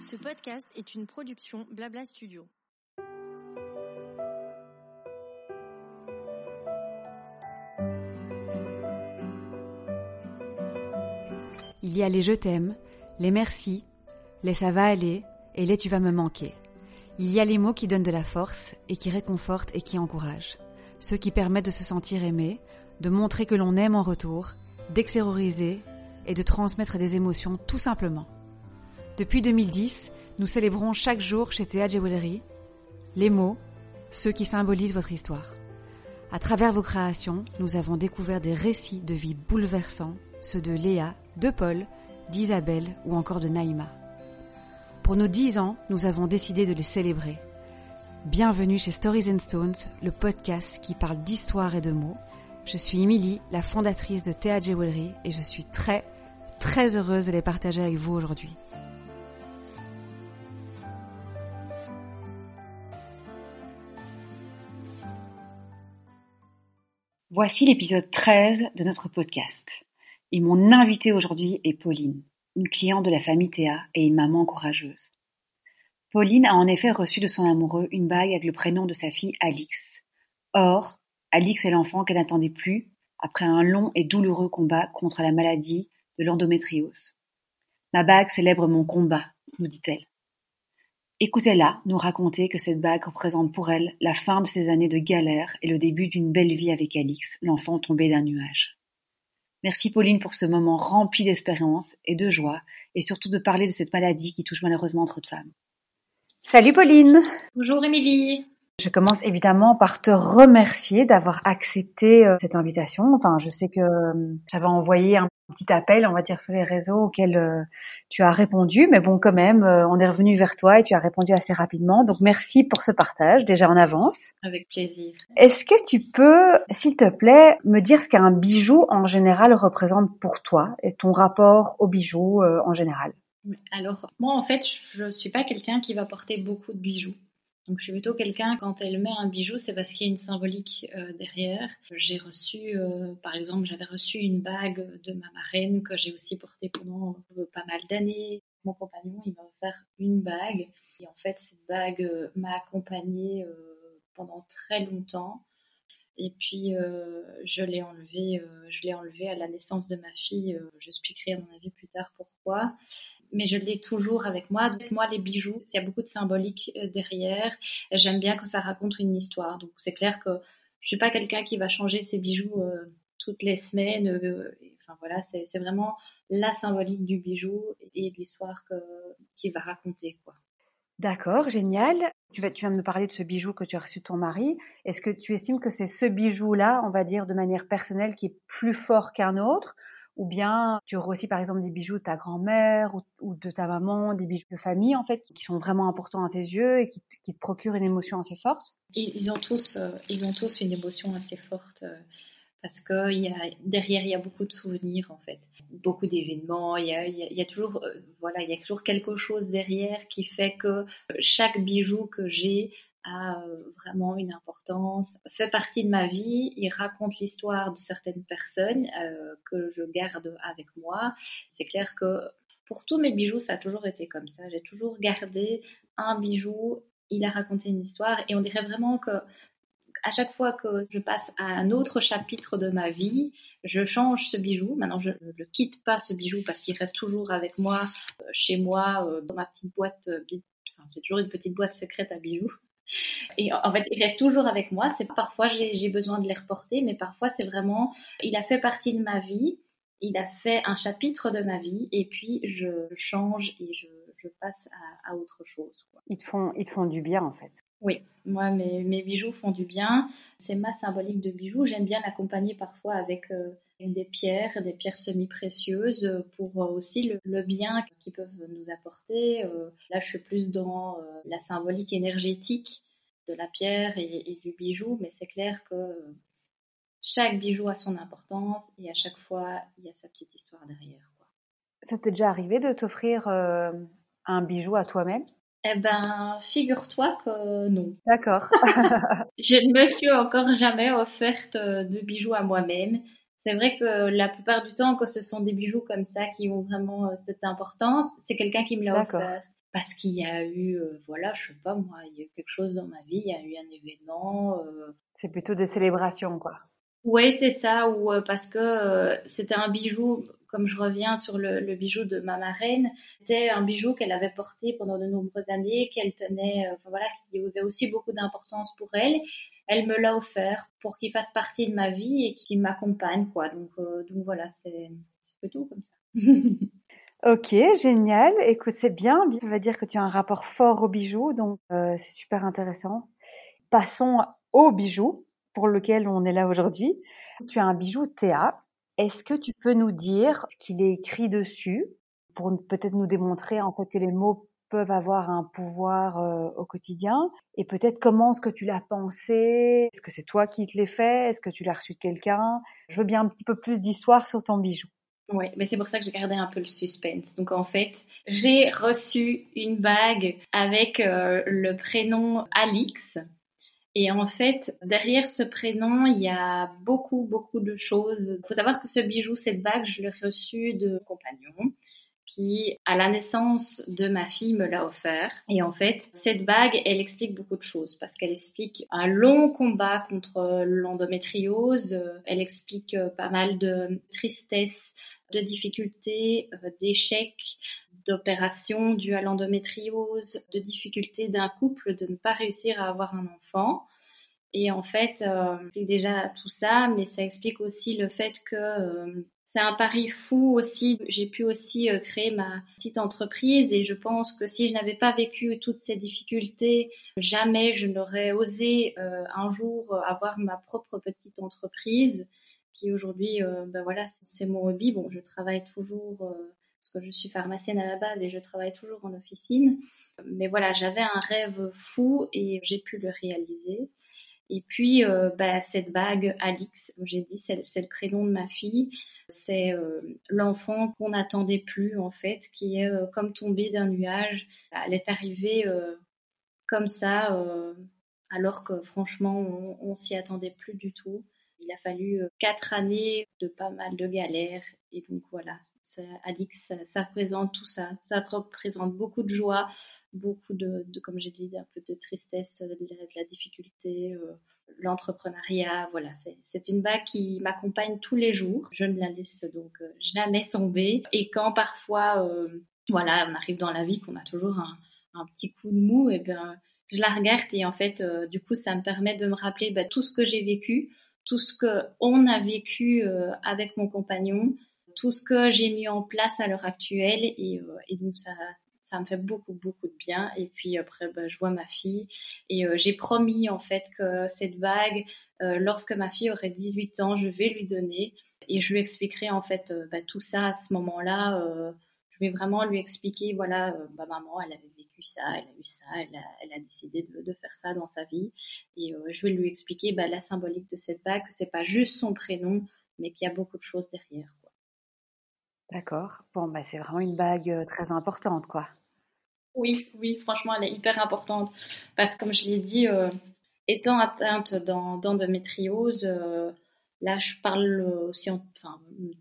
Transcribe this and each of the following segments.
Ce podcast est une production Blabla Studio. Il y a les je t'aime, les merci, les ça va aller et les tu vas me manquer. Il y a les mots qui donnent de la force et qui réconfortent et qui encouragent. Ceux qui permettent de se sentir aimé, de montrer que l'on aime en retour, d'extérioriser et de transmettre des émotions tout simplement. Depuis 2010, nous célébrons chaque jour chez Théa Jewelry les mots, ceux qui symbolisent votre histoire. À travers vos créations, nous avons découvert des récits de vie bouleversants, ceux de Léa, de Paul, d'Isabelle ou encore de Naïma. Pour nos dix ans, nous avons décidé de les célébrer. Bienvenue chez Stories and Stones, le podcast qui parle d'histoire et de mots. Je suis Emily, la fondatrice de Théa Jewelry et je suis très, très heureuse de les partager avec vous aujourd'hui. Voici l'épisode 13 de notre podcast. Et mon invité aujourd'hui est Pauline, une cliente de la famille Théa et une maman courageuse. Pauline a en effet reçu de son amoureux une bague avec le prénom de sa fille Alix. Or, Alix est l'enfant qu'elle n'attendait plus après un long et douloureux combat contre la maladie de l'endométriose. Ma bague célèbre mon combat, nous dit-elle. Écoutez-la nous raconter que cette bague représente pour elle la fin de ses années de galère et le début d'une belle vie avec Alix, l'enfant tombé d'un nuage. Merci Pauline pour ce moment rempli d'espérance et de joie, et surtout de parler de cette maladie qui touche malheureusement trop de femmes. Salut Pauline Bonjour Émilie je commence évidemment par te remercier d'avoir accepté euh, cette invitation. Enfin, je sais que euh, j'avais envoyé un petit appel, on va dire, sur les réseaux auxquels euh, tu as répondu. Mais bon, quand même, on est revenu vers toi et tu as répondu assez rapidement. Donc, merci pour ce partage, déjà en avance. Avec plaisir. Est-ce que tu peux, s'il te plaît, me dire ce qu'un bijou en général représente pour toi et ton rapport au bijou en général? Alors, moi, en fait, je ne suis pas quelqu'un qui va porter beaucoup de bijoux. Donc je suis plutôt quelqu'un, quand elle met un bijou, c'est parce qu'il y a une symbolique euh, derrière. J'ai reçu, euh, par exemple, j'avais reçu une bague de ma marraine que j'ai aussi portée pendant euh, pas mal d'années. Mon compagnon, il m'a offert une bague. Et en fait, cette bague m'a accompagnée pendant très longtemps. Et puis, je l'ai enlevée, je l'ai enlevée à la naissance de ma fille. J'expliquerai à mon avis plus tard pourquoi mais je l'ai toujours avec moi. Avec moi, les bijoux, il y a beaucoup de symbolique euh, derrière. J'aime bien quand ça raconte une histoire. Donc c'est clair que je suis pas quelqu'un qui va changer ses bijoux euh, toutes les semaines. Euh, enfin voilà, c'est vraiment la symbolique du bijou et de l'histoire qu'il va raconter. D'accord, génial. Tu, vas, tu viens de me parler de ce bijou que tu as reçu de ton mari. Est-ce que tu estimes que c'est ce bijou-là, on va dire de manière personnelle, qui est plus fort qu'un autre? Ou bien tu aussi par exemple des bijoux de ta grand-mère ou, de ta maman, des bijoux de famille en fait qui sont vraiment importants à tes yeux et qui, te procurent une émotion assez forte? Ils, ont tous, euh, ils ont tous une émotion assez forte euh, parce que y a, derrière il y a beaucoup de souvenirs en fait, beaucoup d'événements. Il y a, il y a toujours, euh, voilà, il y a toujours quelque chose derrière qui fait que chaque bijou que j'ai a euh, vraiment une importance, fait partie de ma vie, il raconte l'histoire de certaines personnes euh, que je garde avec moi. C'est clair que pour tous mes bijoux, ça a toujours été comme ça. J'ai toujours gardé un bijou, il a raconté une histoire et on dirait vraiment que à chaque fois que je passe à un autre chapitre de ma vie, je change ce bijou. Maintenant, je ne quitte pas ce bijou parce qu'il reste toujours avec moi, euh, chez moi, dans ma petite boîte. Enfin, c'est toujours une petite boîte secrète à bijoux. Et en fait, il reste toujours avec moi. C'est parfois j'ai besoin de les reporter, mais parfois c'est vraiment, il a fait partie de ma vie. Il a fait un chapitre de ma vie et puis je change et je, je passe à, à, autre chose. Quoi. Ils, te font, ils te font du bien en fait. Oui, moi mes, mes bijoux font du bien. C'est ma symbolique de bijoux. J'aime bien l'accompagner parfois avec euh, des pierres, des pierres semi-précieuses pour euh, aussi le, le bien qu'ils peuvent nous apporter. Euh, là, je suis plus dans la symbolique énergétique de la pierre et, du bijou, mais c'est clair que chaque bijou a son importance et à chaque fois, il y a sa petite histoire derrière. Quoi. Ça t'est déjà arrivé de t'offrir euh, un bijou à toi-même? Eh ben, figure-toi que non. D'accord. je ne me suis encore jamais offerte de bijoux à moi-même. C'est vrai que la plupart du temps, quand ce sont des bijoux comme ça qui ont vraiment cette importance, c'est quelqu'un qui me l'a offert parce qu'il y a eu, euh, voilà, je sais pas moi, il y a eu quelque chose dans ma vie, il y a eu un événement. Euh... C'est plutôt des célébrations, quoi. Oui, c'est ça, ou euh, parce que euh, c'était un bijou, comme je reviens sur le, le bijou de ma marraine, c'était un bijou qu'elle avait porté pendant de nombreuses années, qu'elle tenait, enfin voilà, qui avait aussi beaucoup d'importance pour elle. Elle me l'a offert pour qu'il fasse partie de ma vie et qu'il m'accompagne, quoi. Donc, donc voilà, c'est plutôt comme ça. Ok, génial. Écoute, c'est bien. Ça veut dire que tu as un rapport fort aux bijoux, donc euh, c'est super intéressant. Passons au bijou pour lequel on est là aujourd'hui. Tu as un bijou Théa. Est-ce que tu peux nous dire ce qu'il est écrit dessus pour peut-être nous démontrer en fait que les mots peuvent avoir un pouvoir euh, au quotidien et peut-être comment est-ce que tu l'as pensé? Est-ce que c'est toi qui te l'as fait? Est-ce que tu l'as reçu de quelqu'un? Je veux bien un petit peu plus d'histoire sur ton bijou. Oui, mais c'est pour ça que j'ai gardé un peu le suspense. Donc en fait, j'ai reçu une bague avec euh, le prénom Alix. Et en fait, derrière ce prénom, il y a beaucoup, beaucoup de choses. Il faut savoir que ce bijou, cette bague, je l'ai reçu de compagnon qui, à la naissance de ma fille, me l'a offert. Et en fait, cette bague, elle explique beaucoup de choses parce qu'elle explique un long combat contre l'endométriose. Elle explique euh, pas mal de tristesse, de difficultés, euh, d'échecs, d'opérations dues à l'endométriose, de difficultés d'un couple de ne pas réussir à avoir un enfant. Et en fait, euh, déjà tout ça, mais ça explique aussi le fait que euh, c'est un pari fou aussi. J'ai pu aussi euh, créer ma petite entreprise et je pense que si je n'avais pas vécu toutes ces difficultés, jamais je n'aurais osé un jour avoir ma propre petite entreprise qui aujourd'hui, euh, ben voilà, c'est mon hobby. Bon, je travaille toujours euh, que je suis pharmacienne à la base et je travaille toujours en officine. Mais voilà, j'avais un rêve fou et j'ai pu le réaliser. Et puis, euh, bah, cette bague, Alix, j'ai dit, c'est le prénom de ma fille. C'est l'enfant qu'on n'attendait plus, en fait, qui est comme tombé d'un nuage. Elle est arrivée comme ça, alors que franchement, on, on s'y attendait plus du tout. Il a fallu euh, quatre années de pas mal de galères. Et donc voilà, Alix, ça, représente tout ça. Ça représente beaucoup de joie, beaucoup de, comme j'ai dit, un peu de tristesse, de la, difficulté, euh, l'entrepreneuriat. Voilà, c'est une bague qui m'accompagne tous les jours. Je ne la laisse donc euh, jamais tomber. Et quand parfois, voilà, on arrive dans la vie qu'on a toujours un, petit coup de mou, et bien je la regarde et en fait, du coup, ça me permet de me rappeler bah, tout ce que j'ai vécu, tout ce que on a vécu euh, avec mon compagnon, tout ce que j'ai mis en place à l'heure actuelle et, euh, et, donc ça ça me fait beaucoup beaucoup de bien et puis après bah, je vois ma fille et euh, j'ai promis en fait que cette bague lorsque ma fille aurait 18 ans je vais lui donner et je lui expliquerai en fait bah, tout ça à ce moment-là je vais vraiment lui expliquer voilà bah, maman elle avait ça, elle a eu ça, elle a, décidé de, faire ça dans sa vie. Et euh, je vais lui expliquer bah, la symbolique de cette bague, que c'est pas juste son prénom, mais qu'il y a beaucoup de choses derrière. D'accord. Bon, bah, c'est vraiment une bague euh, très importante, quoi. Oui, oui, franchement, elle est hyper importante. Parce que, comme je l'ai dit, euh, étant atteinte d'endométriose, Là, je parle aussi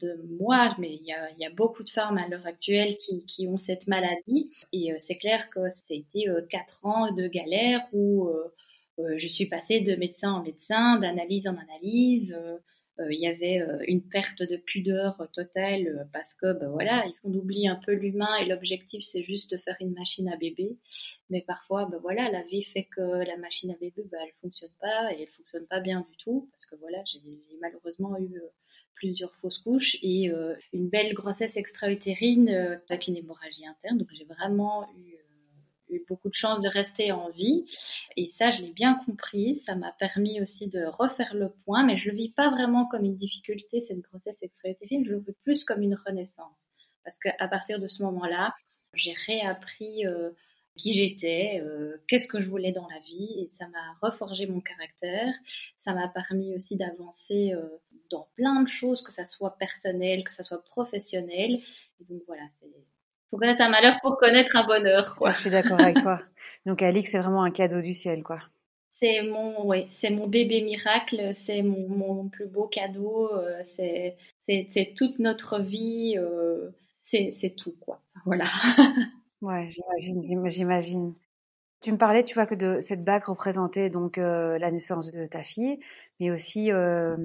de moi, mais il y a, beaucoup de femmes à l'heure actuelle qui, ont cette maladie. Et euh, c'est clair que c'était euh, quatre ans de galère où euh, je suis passée de médecin en médecin, d'analyse en analyse. Il y avait une perte de pudeur totale parce que ben voilà, on oublie un peu l'humain et l'objectif c'est juste de faire une machine à bébé. Mais parfois, ben voilà, la vie fait que la machine à bébé, ben, elle fonctionne pas et elle fonctionne pas bien du tout parce que voilà, j'ai malheureusement eu euh, plusieurs fausses couches et euh, une belle grossesse extra-utérine euh, avec une hémorragie interne. Donc j'ai vraiment eu eu beaucoup de chance de rester en vie. Et ça, je l'ai bien compris. Ça m'a permis aussi de refaire le point, mais je le vis pas vraiment comme une difficulté, cette grossesse extra-utérine. Je le veux plus comme une renaissance. Parce qu'à partir de ce moment-là, j'ai réappris qui j'étais, euh, qu'est-ce que je voulais dans la vie, et ça m'a reforgé mon caractère. Ça m'a permis aussi d'avancer euh, dans plein de choses, que ça soit personnel, que ça soit professionnel. Et donc voilà, c'est faut connaître un malheur pour connaître un bonheur, quoi. Je suis d'accord avec toi. Donc Alix, c'est vraiment un cadeau du ciel, quoi. C'est mon, ouais, c'est mon bébé miracle, c'est mon, mon, plus beau cadeau, euh, c'est, c'est, toute notre vie, euh, c'est, c'est tout, quoi. Voilà. ouais, j'imagine, j'imagine. Tu me parlais, tu vois, que de cette bague représentait donc euh, la naissance de ta fille, mais aussi euh,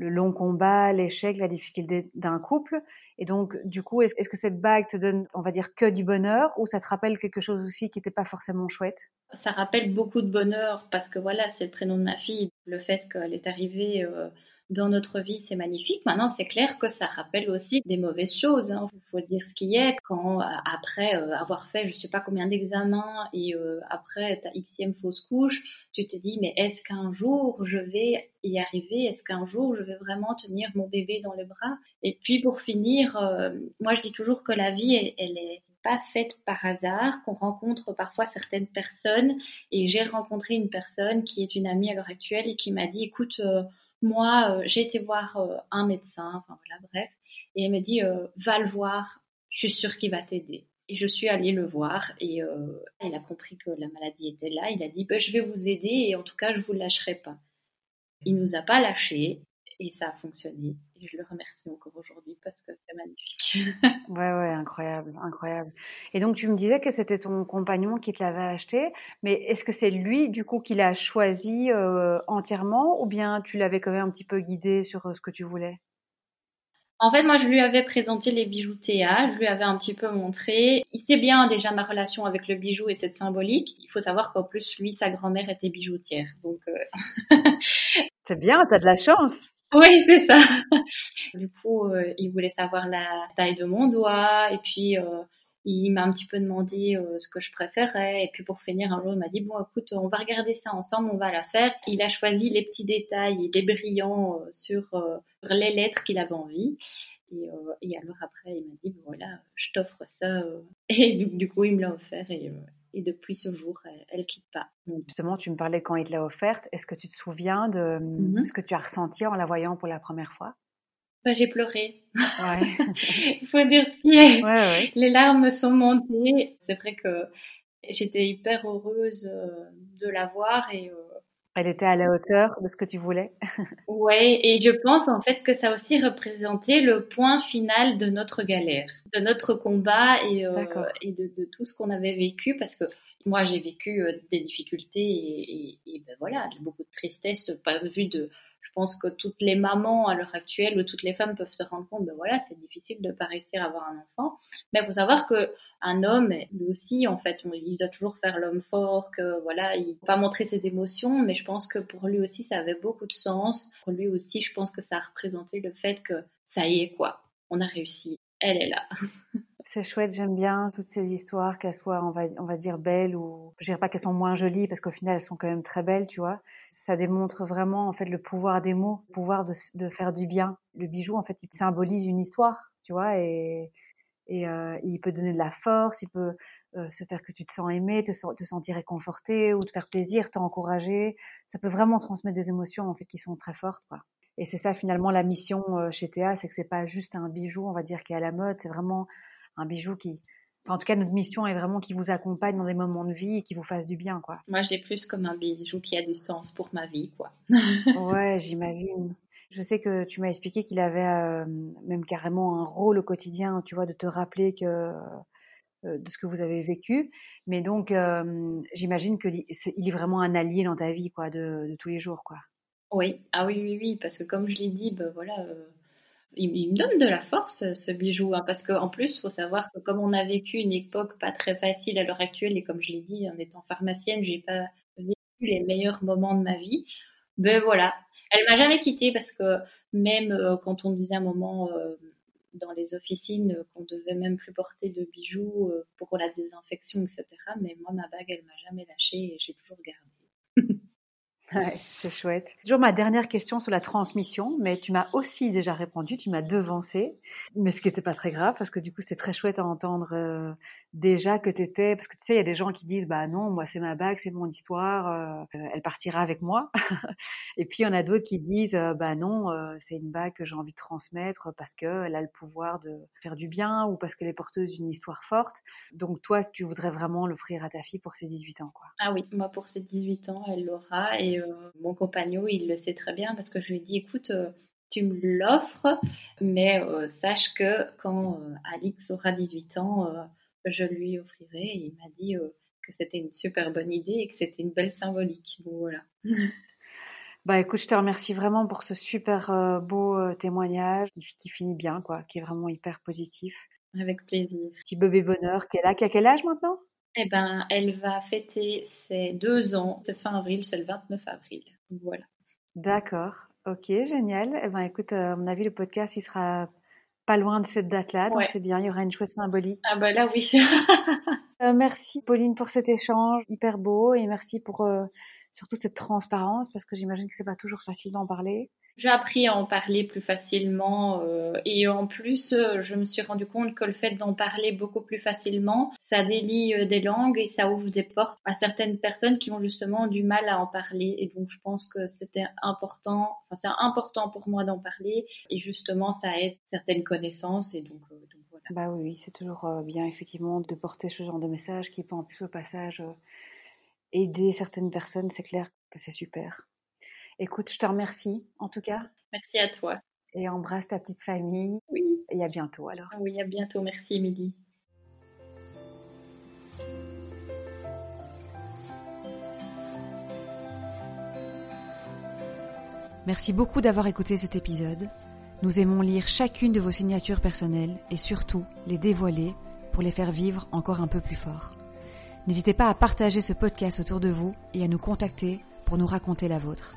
le long combat, l'échec, la difficulté d'un couple. Et donc, du coup, est-ce que cette bague te donne, on va dire, que du bonheur ou ça te rappelle quelque chose aussi qui n'était pas forcément chouette? Ça rappelle beaucoup de bonheur parce que voilà, c'est le prénom de ma fille. Le fait qu'elle est arrivée euh, dans notre vie, c'est magnifique. Maintenant, c'est clair que ça rappelle aussi des mauvaises choses. Il hein. faut dire ce qui est. Quand après euh, avoir fait, je sais pas combien d'examens et euh, après ta xème fausse couche, tu te dis mais est-ce qu'un jour je vais y arriver? Est-ce qu'un jour je vais vraiment tenir mon bébé dans les bras? Et puis pour finir, euh, moi je dis toujours que la vie, elle, elle est pas faite par hasard, qu'on rencontre parfois certaines personnes. Et j'ai rencontré une personne qui est une amie à l'heure actuelle et qui m'a dit, écoute, moi, euh, j'ai été voir euh, un médecin, enfin voilà, bref, et elle me dit, euh, va le voir, je suis sûre qu'il va t'aider. Et je suis allée le voir et il a compris que la maladie était là. Il a dit, bah, je vais vous aider et en tout cas, je vous lâcherai pas. Il nous a pas lâchés et ça a fonctionné. Et je le remercie encore aujourd'hui parce que c'est magnifique. ouais, ouais, incroyable, incroyable. Et donc tu me disais que c'était ton compagnon qui te l'avait acheté, mais est-ce que c'est lui du coup qui l'a choisi euh, entièrement ou bien tu l'avais quand même un petit peu guidé sur euh, ce que tu voulais? En fait, moi, je lui avais présenté les bijoux Théa, je lui avais un petit peu montré. Il sait bien déjà ma relation avec le bijou et cette symbolique. Il faut savoir qu'en plus, lui, sa grand-mère était bijoutière. Donc, euh... c'est bien, t'as de la chance. Oui, c'est ça. Du coup, euh, il voulait savoir la taille de mon doigt et puis euh, il m'a un petit peu demandé euh, ce que je préférais. Et puis pour finir, un jour, il m'a dit, bon, écoute, on va regarder ça ensemble, on va la faire. Il a choisi les petits détails, les brillants sur les lettres qu'il avait envie. Et, et, alors après, il m'a dit, voilà, je t'offre ça. Et du, du, coup, il me l'a offert et et depuis ce jour, elle, ne quitte pas. Justement, tu me parlais quand il l'a offerte. Est-ce que tu te souviens de mm-hmm. ce que tu as ressenti en la voyant pour la première fois? Bah, j'ai pleuré. Ouais. il faut dire ce qui est. Ouais, Les larmes sont montées. C'est vrai que j'étais hyper heureuse euh, de la voir et euh, elle était à la hauteur de ce que tu voulais. ouais, et je pense en fait que ça aussi représenté le point final de notre galère, de notre combat et, euh, et de, de, tout ce qu'on avait vécu parce que moi j'ai vécu euh, des difficultés et, ben voilà, beaucoup de tristesse, pas vu de je pense que toutes les mamans à l'heure actuelle ou toutes les femmes peuvent se rendre compte, ben voilà, c'est difficile de pas réussir à avoir un enfant. Mais il faut savoir que un homme, lui aussi, en fait, il doit toujours faire l'homme fort, que voilà, il peut pas montrer ses émotions, mais je pense que pour lui aussi, ça avait beaucoup de sens. Pour lui aussi, je pense que ça a représenté le fait que ça y est, quoi, on a réussi, elle est là. C'est chouette, j'aime bien toutes ces histoires, qu'elles soient, on va, on va dire, belles ou, je dirais pas qu'elles sont moins jolies parce qu'au final, elles sont quand même très belles, tu vois. Ça démontre vraiment, en fait, le pouvoir des mots, le pouvoir de, de faire du bien. Le bijou, en fait, il symbolise une histoire, tu vois, et, et euh, il peut donner de la force, il peut euh, se faire que tu te sens aimé, te, te sentir réconforté ou te faire plaisir, t'encourager. Ça peut vraiment transmettre des émotions, en fait, qui sont très fortes, quoi. Et c'est ça finalement la mission euh, chez Théa, c'est que c'est pas juste un bijou, on va dire, qui est à la mode, c'est vraiment un bijou qui, en tout cas, notre mission est vraiment qui vous accompagne dans des moments de vie et qui vous fasse du bien, quoi. Moi, je l'ai plus comme un bijou qui a du sens pour ma vie, quoi. ouais, j'imagine. Je sais que tu m'as expliqué qu'il avait euh, même carrément un rôle au quotidien, tu vois, de te rappeler que euh, de ce que vous avez vécu. Mais donc, euh, j'imagine qu'il est vraiment un allié dans ta vie, quoi, de, de, tous les jours, quoi. Oui, ah oui, oui, oui, parce que comme je l'ai dit, ben voilà il, me donne de la force ce bijou hein, parce qu'en plus faut savoir que comme on a vécu une époque pas très facile à l'heure actuelle et comme je l'ai dit en étant pharmacienne j'ai pas vécu les meilleurs moments de ma vie. Ben voilà. Elle m'a jamais quittée parce que même euh, quand on disait un moment euh, dans les officines qu'on devait même plus porter de bijoux euh, pour la désinfection etc mais moi ma bague elle m'a jamais lâchée et j'ai toujours gardé Ouais, c'est chouette. Toujours ma dernière question sur la transmission, mais tu m'as aussi déjà répondu, tu m'as devancé, mais ce qui n'était pas très grave parce que du coup c'était très chouette à entendre euh, déjà que tu étais, parce que tu sais, il y a des gens qui disent bah non, moi c'est ma bague, c'est mon histoire, euh, elle partira avec moi. Et puis il y en a d'autres qui disent euh, bah non, c'est une bague que j'ai envie de transmettre parce qu'elle a le pouvoir de faire du bien ou parce qu'elle est porteuse d'une histoire forte. Donc toi, tu voudrais vraiment l'offrir à ta fille pour ses 18 ans, quoi. Ah oui, moi pour ses 18 ans, elle l'aura et euh, mon compagnon, il le sait très bien parce que je lui dit, écoute, euh, tu me l'offres, mais euh, sache que quand Alix aura 18 ans, je lui offrirai. Et il m'a dit que c'était une super bonne idée et que c'était une belle symbolique. voilà. Bah écoute, je te remercie vraiment pour ce super beau témoignage qui, finit bien, quoi, qui est vraiment hyper positif. Avec plaisir. Petit bébé bonheur qui est là, qui a quel âge maintenant? Eh ben, elle va fêter ses deux ans. C'est fin avril, c'est le 29 avril. Voilà. D'accord. Ok, génial. Eh ben, écoute, euh, à mon avis, le podcast, il sera pas loin de cette date-là, donc c'est bien. Il y aura une chouette symbolique. Ah bah là, oui. Euh, merci, Pauline, pour cet échange hyper beau et merci pour euh, surtout cette transparence parce que j'imagine que c'est pas toujours facile d'en parler. J'ai appris à en parler plus facilement euh, et en plus, euh, je me suis rendu compte que le fait d'en parler beaucoup plus facilement, ça délie euh, des langues et ça ouvre des portes à certaines personnes qui ont justement du mal à en parler. Et donc, je pense que c'était important, enfin, c'est important pour moi d'en parler et justement, ça aide certaines connaissances et donc, donc voilà. Bah oui, c'est toujours bien effectivement de porter ce genre de message qui peut en plus au passage aider certaines personnes, c'est clair que c'est super. Écoute, je te remercie en tout cas. Merci à toi. Et embrasse ta petite famille. Oui. Et à bientôt alors. Oui, à bientôt. Merci Émilie. Merci beaucoup d'avoir écouté cet épisode. Nous aimons lire chacune de vos signatures personnelles et surtout les dévoiler pour les faire vivre encore un peu plus fort. N'hésitez pas à partager ce podcast autour de vous et à nous contacter pour nous raconter la vôtre.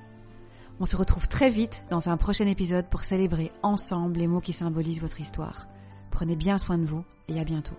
On se retrouve très vite dans un prochain épisode pour célébrer ensemble les mots qui symbolisent votre histoire. Prenez bien soin de vous et à bientôt.